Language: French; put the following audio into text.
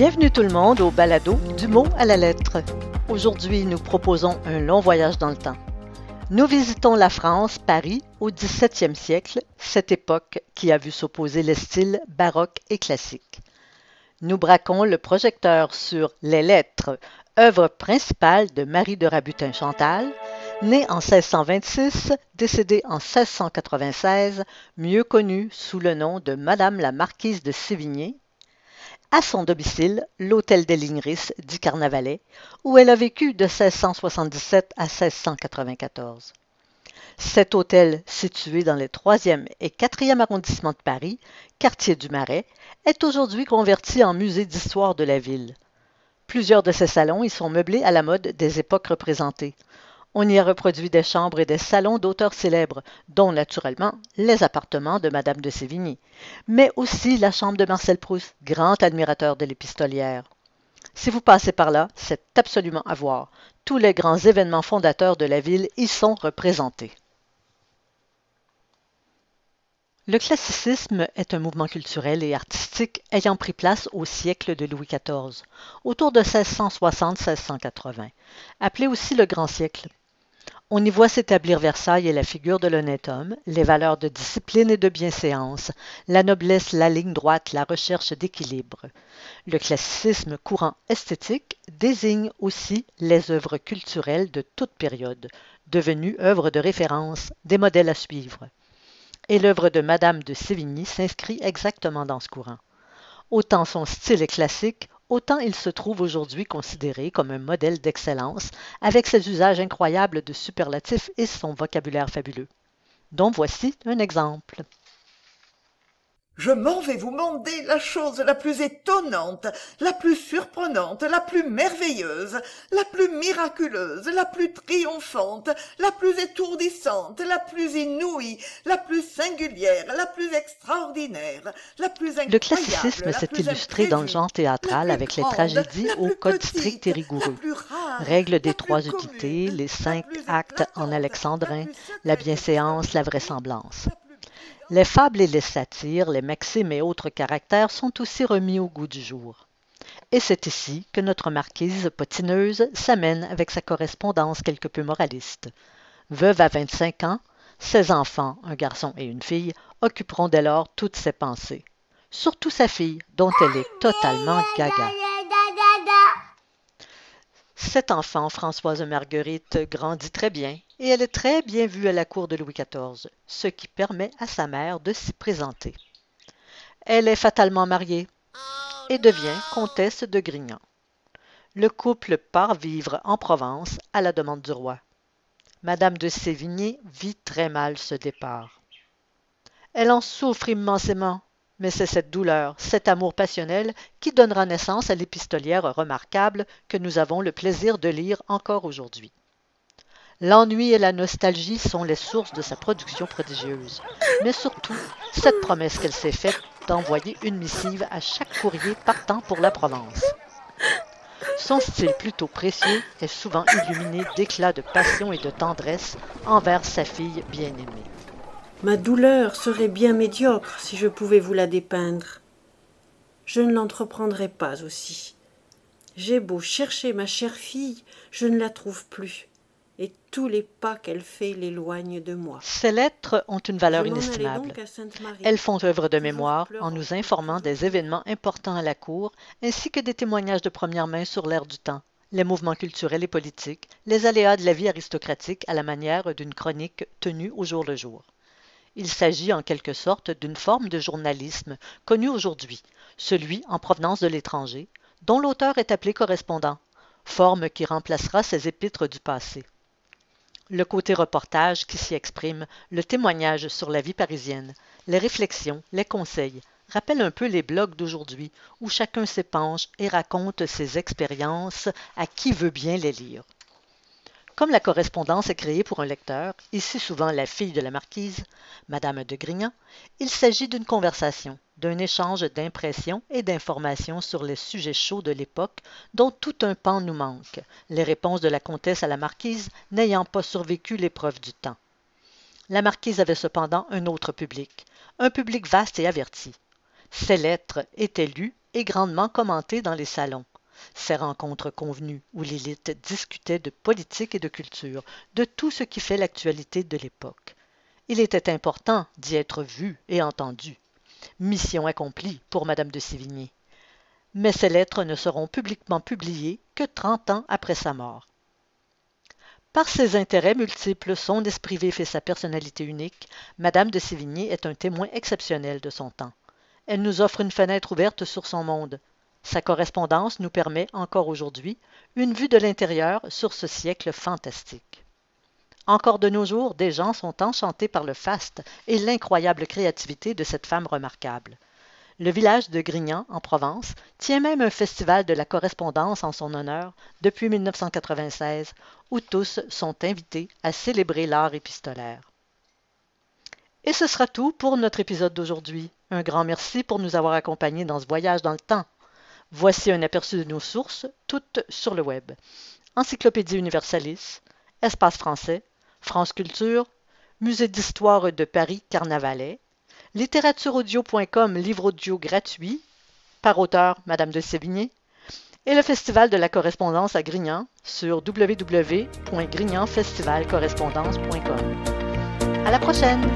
Bienvenue tout le monde au balado du mot à la lettre. Aujourd'hui, nous proposons un long voyage dans le temps. Nous visitons la France, Paris, au XVIIe siècle, cette époque qui a vu s'opposer les styles baroque et classique. Nous braquons le projecteur sur Les Lettres, œuvre principale de Marie de Rabutin-Chantal, née en 1626, décédée en 1696, mieux connue sous le nom de Madame la Marquise de Sévigné, à son domicile, l'hôtel des Ligneris dit Carnavalet, où elle a vécu de 1677 à 1694. Cet hôtel, situé dans les 3e et 4e arrondissements de Paris, quartier du Marais, est aujourd'hui converti en musée d'histoire de la ville. Plusieurs de ses salons y sont meublés à la mode des époques représentées. On y a reproduit des chambres et des salons d'auteurs célèbres, dont naturellement les appartements de Madame de Sévigny, mais aussi la chambre de Marcel Proust, grand admirateur de l'épistolière. Si vous passez par là, c'est absolument à voir. Tous les grands événements fondateurs de la ville y sont représentés. Le classicisme est un mouvement culturel et artistique ayant pris place au siècle de Louis XIV, autour de 1660-1680, appelé aussi le Grand siècle. On y voit s'établir Versailles et la figure de l'honnête homme, les valeurs de discipline et de bienséance, la noblesse, la ligne droite, la recherche d'équilibre. Le classicisme courant esthétique désigne aussi les œuvres culturelles de toute période, devenues œuvres de référence, des modèles à suivre. Et l'œuvre de Madame de Sévigny s'inscrit exactement dans ce courant. Autant son style est classique, autant il se trouve aujourd'hui considéré comme un modèle d'excellence avec ses usages incroyables de superlatifs et son vocabulaire fabuleux. Dont voici un exemple. Je m'en vais vous demander la chose la plus étonnante, la plus surprenante, la plus merveilleuse, la plus miraculeuse, la plus triomphante, la plus étourdissante, la plus inouïe, la plus singulière, la plus extraordinaire, la plus incroyable. Le classicisme s'est illustré dans le genre théâtral avec les tragédies au code strict et rigoureux. Règles des trois unités, les cinq actes en alexandrin, la bienséance, la vraisemblance. Les fables et les satires, les maximes et autres caractères sont aussi remis au goût du jour. Et c'est ici que notre marquise potineuse s'amène avec sa correspondance quelque peu moraliste. Veuve à 25 ans, ses enfants, un garçon et une fille, occuperont dès lors toutes ses pensées. Surtout sa fille, dont elle est totalement gaga. Cette enfant, Françoise Marguerite, grandit très bien et elle est très bien vue à la cour de Louis XIV, ce qui permet à sa mère de s'y présenter. Elle est fatalement mariée et devient comtesse de Grignan. Le couple part vivre en Provence à la demande du roi. Madame de Sévigné vit très mal ce départ. Elle en souffre immensément mais c'est cette douleur, cet amour passionnel qui donnera naissance à l'épistolière remarquable que nous avons le plaisir de lire encore aujourd'hui. L'ennui et la nostalgie sont les sources de sa production prodigieuse, mais surtout cette promesse qu'elle s'est faite d'envoyer une missive à chaque courrier partant pour la Provence. Son style plutôt précieux est souvent illuminé d'éclats de passion et de tendresse envers sa fille bien-aimée. Ma douleur serait bien médiocre si je pouvais vous la dépeindre. Je ne l'entreprendrai pas aussi. J'ai beau chercher ma chère fille, je ne la trouve plus, et tous les pas qu'elle fait l'éloignent de moi. Ces lettres ont une valeur inestimable. Elles font œuvre de mémoire en nous informant des événements importants à la cour, ainsi que des témoignages de première main sur l'ère du temps, les mouvements culturels et politiques, les aléas de la vie aristocratique à la manière d'une chronique tenue au jour le jour. Il s'agit en quelque sorte d'une forme de journalisme connue aujourd'hui, celui en provenance de l'étranger, dont l'auteur est appelé correspondant, forme qui remplacera ses épîtres du passé. Le côté reportage qui s'y exprime, le témoignage sur la vie parisienne, les réflexions, les conseils, rappellent un peu les blogs d'aujourd'hui où chacun s'épanche et raconte ses expériences à qui veut bien les lire. Comme la correspondance est créée pour un lecteur, ici souvent la fille de la marquise, Madame de Grignan, il s'agit d'une conversation, d'un échange d'impressions et d'informations sur les sujets chauds de l'époque dont tout un pan nous manque, les réponses de la comtesse à la marquise n'ayant pas survécu l'épreuve du temps. La marquise avait cependant un autre public, un public vaste et averti. Ses lettres étaient lues et grandement commentées dans les salons. Ces rencontres convenues où l'élite discutait de politique et de culture, de tout ce qui fait l'actualité de l'époque. Il était important d'y être vu et entendu. Mission accomplie pour Madame de Sévigné. Mais ces lettres ne seront publiquement publiées que trente ans après sa mort. Par ses intérêts multiples, son esprit vif et sa personnalité unique, Madame de Sévigné est un témoin exceptionnel de son temps. Elle nous offre une fenêtre ouverte sur son monde. Sa correspondance nous permet, encore aujourd'hui, une vue de l'intérieur sur ce siècle fantastique. Encore de nos jours, des gens sont enchantés par le faste et l'incroyable créativité de cette femme remarquable. Le village de Grignan, en Provence, tient même un festival de la correspondance en son honneur depuis 1996, où tous sont invités à célébrer l'art épistolaire. Et ce sera tout pour notre épisode d'aujourd'hui. Un grand merci pour nous avoir accompagnés dans ce voyage dans le temps. Voici un aperçu de nos sources, toutes sur le web. Encyclopédie Universalis, Espace français, France Culture, Musée d'histoire de Paris Carnavalet, littératureaudio.com, livre audio gratuit, par auteur Madame de Sévigné, et le Festival de la correspondance à Grignan sur www.grignanfestivalcorrespondance.com. À la prochaine!